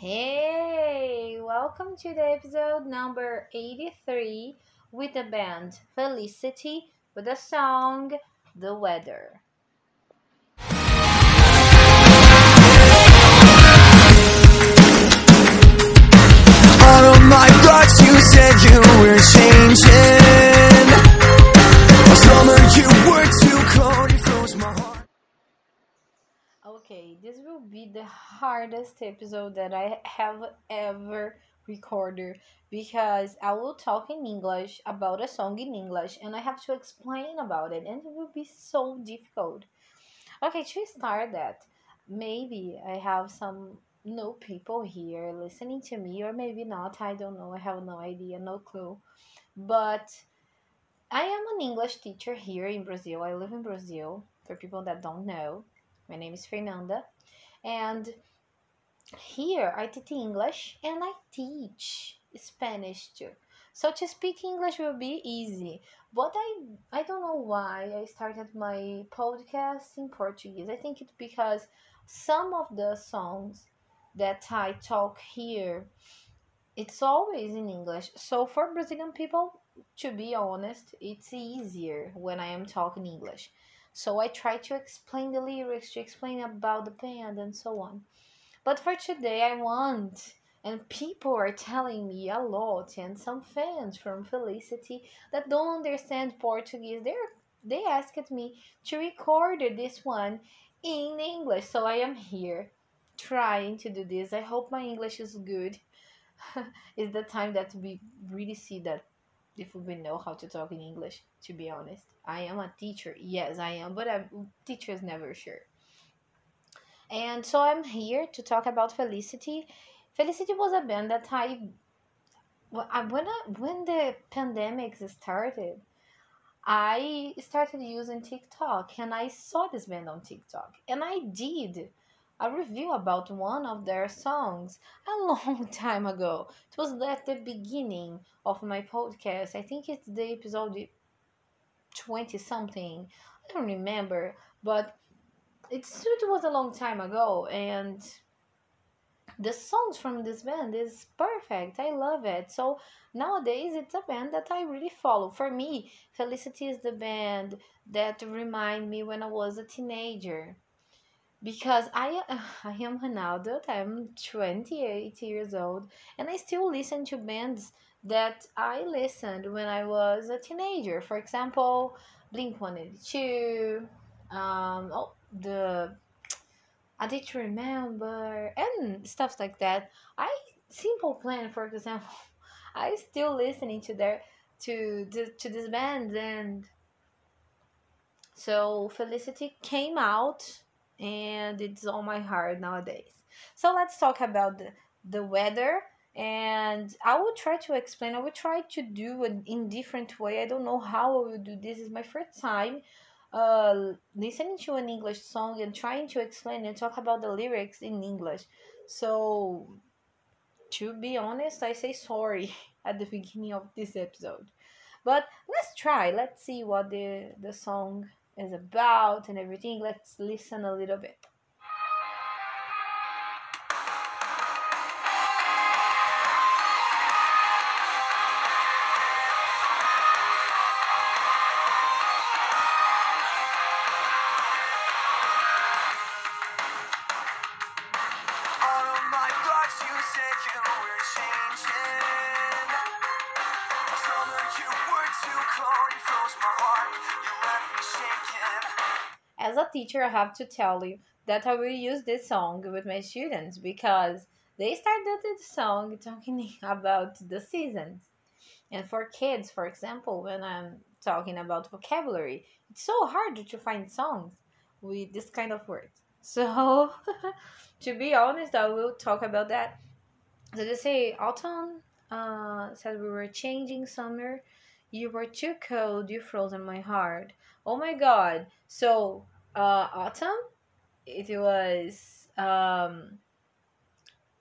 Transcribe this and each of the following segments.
Hey, welcome to the episode number 83 with the band Felicity with the song The Weather. All of my thoughts, you said you were changing. Summer, you will be the hardest episode that I have ever recorded because I will talk in English about a song in English and I have to explain about it and it will be so difficult. Okay, to start that, maybe I have some new people here listening to me or maybe not, I don't know, I have no idea, no clue. But I am an English teacher here in Brazil. I live in Brazil for people that don't know. My name is Fernanda and here I teach English and I teach Spanish too. So to speak English will be easy. But I I don't know why I started my podcast in Portuguese. I think it's because some of the songs that I talk here it's always in English. So for Brazilian people, to be honest, it's easier when I am talking English. So I try to explain the lyrics, to explain about the band and so on. But for today, I want, and people are telling me a lot, and some fans from Felicity that don't understand Portuguese, they're they asked me to record this one in English. So I am here trying to do this. I hope my English is good. it's the time that we really see that if we know how to talk in English, to be honest. I am a teacher. Yes, I am, but a teacher is never sure. And so I'm here to talk about Felicity. Felicity was a band that I when I, when the pandemic started, I started using TikTok and I saw this band on TikTok and I did a review about one of their songs a long time ago. It was at the beginning of my podcast. I think it's the episode 20 something. I don't remember, but it's it was a long time ago and the songs from this band is perfect. I love it. So nowadays it's a band that I really follow. For me, Felicity is the band that remind me when I was a teenager. Because I I am an adult, I'm 28 years old, and I still listen to bands that I listened when I was a teenager. For example, Blink 182, um, oh, the I did remember and stuff like that. I Simple Plan, for example, I still listening to their to the to this band and so Felicity came out and it's on my heart nowadays. So let's talk about the, the weather and I will try to explain. I will try to do it in different way. I don't know how I will do this. It's my first time uh listening to an English song and trying to explain and talk about the lyrics in English. So to be honest, I say sorry at the beginning of this episode. But let's try. Let's see what the the song is about and everything. Let's listen a little bit. Teacher, I have to tell you that I will use this song with my students because they started the song talking about the seasons. And for kids, for example, when I'm talking about vocabulary, it's so hard to find songs with this kind of words. So, to be honest, I will talk about that. So they say autumn uh, said we were changing summer. You were too cold, you frozen my heart. Oh my god. So uh, autumn, it was um,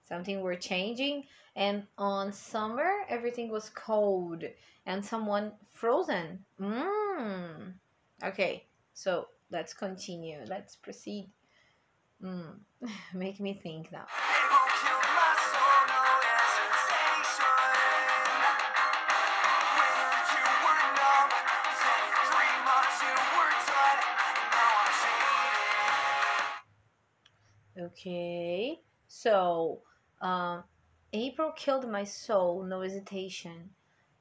something were changing and on summer everything was cold and someone frozen mm. okay so let's continue let's proceed mm. make me think now Okay. So, um, April killed my soul, no hesitation.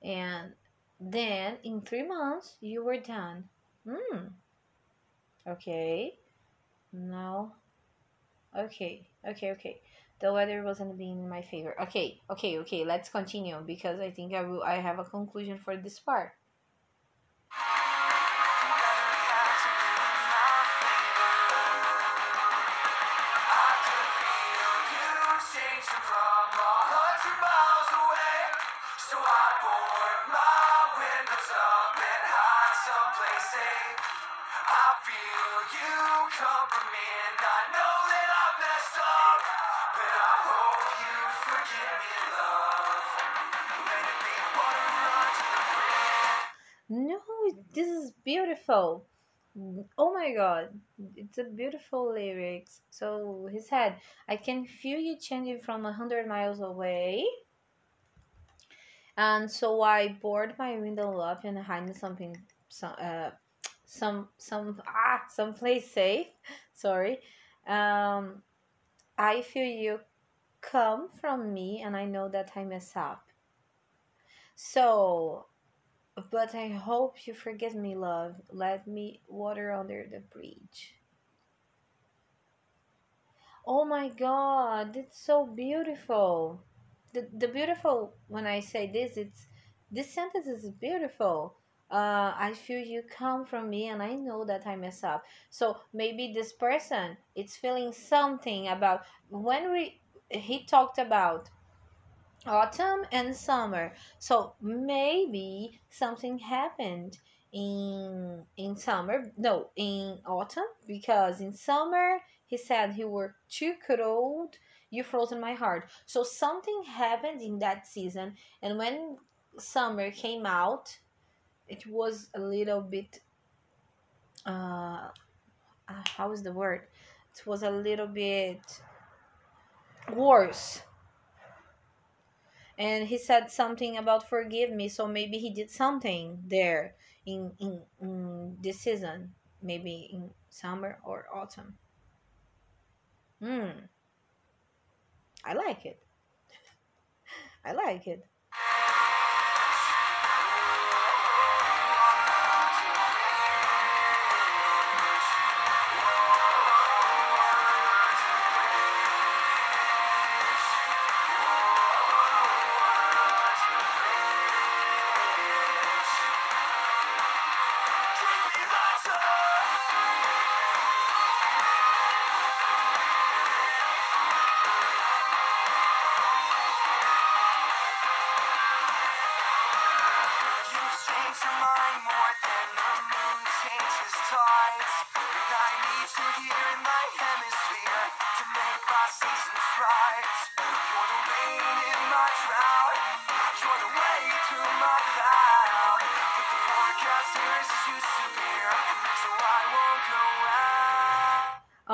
And then in three months, you were done. Hmm. Okay. No. Okay. Okay. Okay. The weather wasn't being in my favor. Okay. Okay. Okay. Let's continue because I think I will. I have a conclusion for this part. No, this is beautiful. Oh my god, it's a beautiful lyrics. So he said, I can feel you changing from a hundred miles away. And so I board my window up and hide something, some, uh, some, some, ah, someplace safe. Sorry. Um, I feel you come from me, and I know that I mess up. So but I hope you forgive me, love. Let me water under the bridge. Oh my god, it's so beautiful. The the beautiful when I say this, it's this sentence is beautiful. Uh, I feel you come from me and I know that I mess up. So maybe this person it's feeling something about when we he talked about autumn and summer. So maybe something happened in in summer no in autumn because in summer he said he were too cold. You frozen my heart. So something happened in that season and when summer came out it was a little bit uh uh, how is the word? It was a little bit worse. And he said something about forgive me. So maybe he did something there in in, in this season maybe in summer or autumn. Hmm. I like it. I like it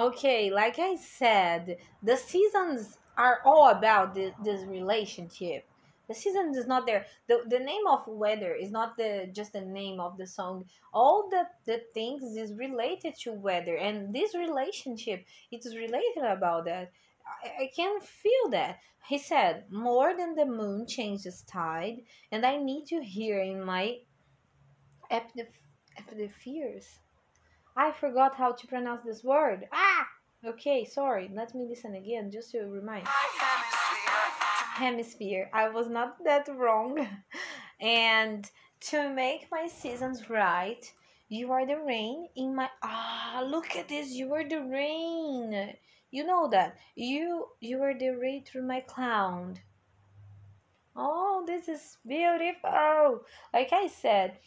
Okay, like I said, the seasons are all about this, this relationship. The season is not there. The, the name of weather is not the just the name of the song. All the, the things is related to weather and this relationship it is related about that. I, I can feel that. He said, More than the moon changes tide, and I need you here in my epipheres. I forgot how to pronounce this word. Ah! Okay, sorry. Let me listen again just to remind. Hemisphere Hemisphere. I was not that wrong. and to make my seasons right, you are the rain in my ah look at this, you are the rain. You know that. You you are the rain through my cloud. Oh, this is beautiful. Like I said,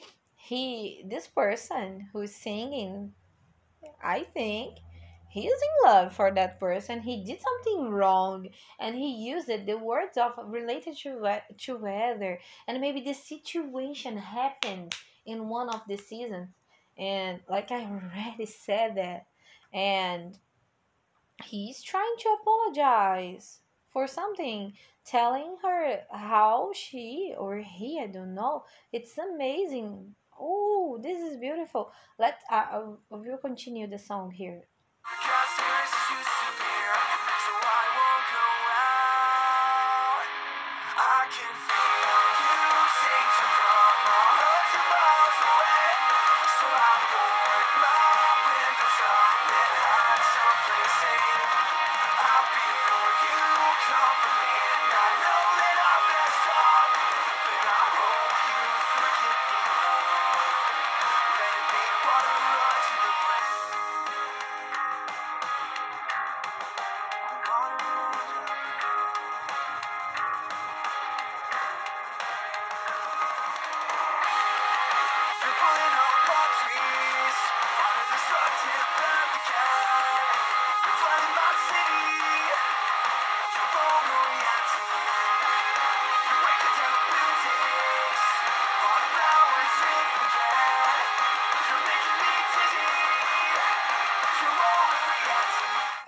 he this person who's singing I think he is in love for that person. He did something wrong and he used the words of related to, to weather. And maybe the situation happened in one of the seasons. And like I already said that. And he's trying to apologize for something, telling her how she or he, I don't know. It's amazing. Oh, this is beautiful. Let uh, uh, I, I will continue the song here.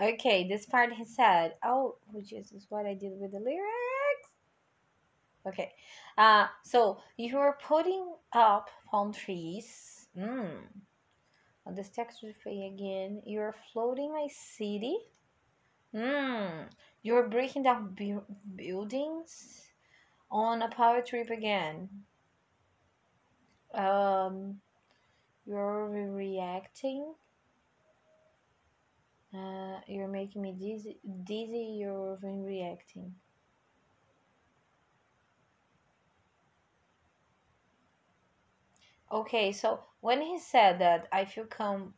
Okay, this part he said, "Oh, which is what I did with the lyrics." Okay, uh, so you are putting up palm trees. Mm. On this text replay again, you're floating my city. Mm. You're breaking down bu- buildings on a power trip again. Um, you're reacting. Uh, you're making me dizzy. Dizzy. You're reacting. Okay, so when he said that I feel come,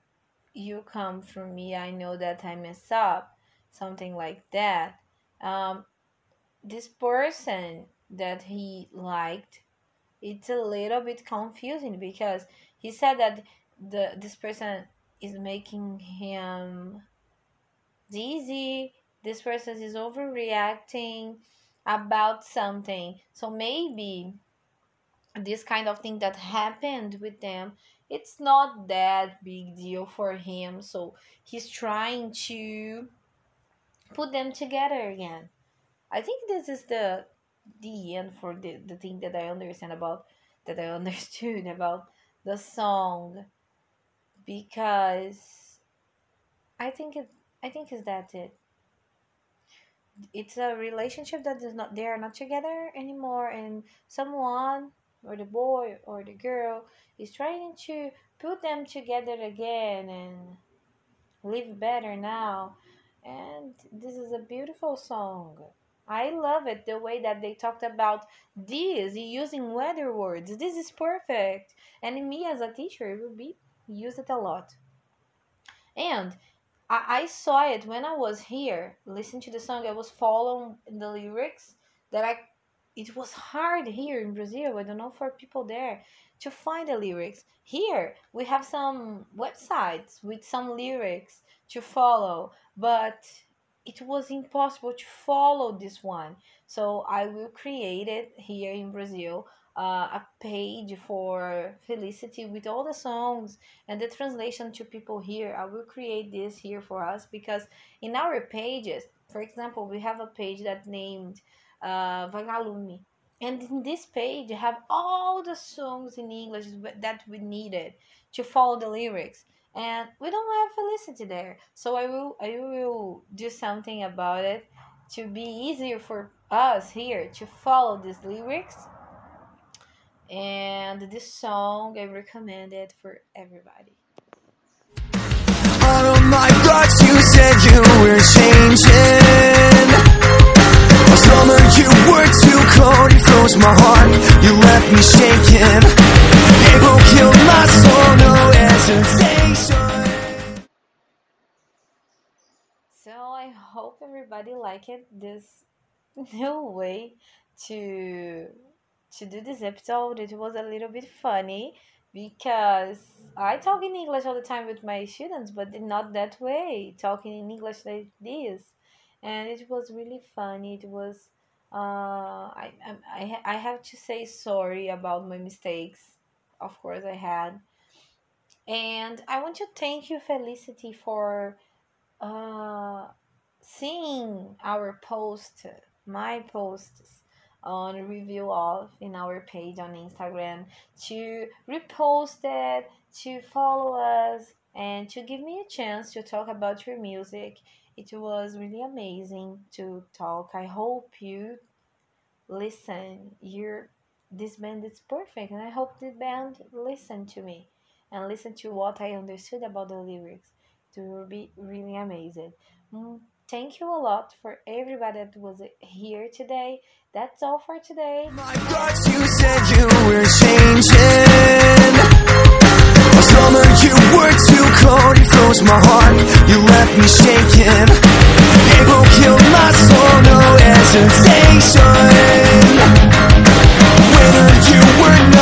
you come from me. I know that I mess up, something like that. Um, this person that he liked it's a little bit confusing because he said that the this person is making him dizzy this person is overreacting about something. So maybe this kind of thing that happened with them it's not that big deal for him. So he's trying to put them together again. I think this is the the end for the, the thing that I understand about that I understood about the song. Because I think it I think is that it. It's a relationship that is not they are not together anymore and someone or the boy or the girl is trying to put them together again and live better now and this is a beautiful song I love it the way that they talked about this using weather words. This is perfect. And me as a teacher, it will be use it a lot. And I, I saw it when I was here, listening to the song. I was following the lyrics that I. It was hard here in Brazil. I don't know for people there to find the lyrics. Here we have some websites with some lyrics to follow, but it was impossible to follow this one. So I will create it here in Brazil uh, a page for Felicity with all the songs and the translation to people here. I will create this here for us because in our pages, for example, we have a page that named uh, Vagalume. And in this page, you have all the songs in English that we needed to follow the lyrics and we don't have felicity there so i will i will do something about it to be easier for us here to follow these lyrics and this song i recommend it for everybody. Out of my thoughts you said you were changing. Summer you were too cold, you froze my heart. You left me shaking. April killed my soul, no hesitation. So i hope everybody liked it. This new way to to do this episode it was a little bit funny because I talk in English all the time with my students, but not that way, talking in English like this. And it was really funny. It was, uh, I, I, I have to say sorry about my mistakes. Of course, I had. And I want to thank you, Felicity, for uh, seeing our post, my posts on review of in our page on Instagram to repost it, to follow us, and to give me a chance to talk about your music. It was really amazing to talk. I hope you listen. Your this band is perfect, and I hope the band listen to me and listen to what I understood about the lyrics. It will be really amazing. Mm, Thank you a lot for everybody that was here today. That's all for today. My thoughts, you said you were changing. Summer, you were too cold. You froze my heart. You left me shaking. It will kill my soul. No hesitation. Winter, you were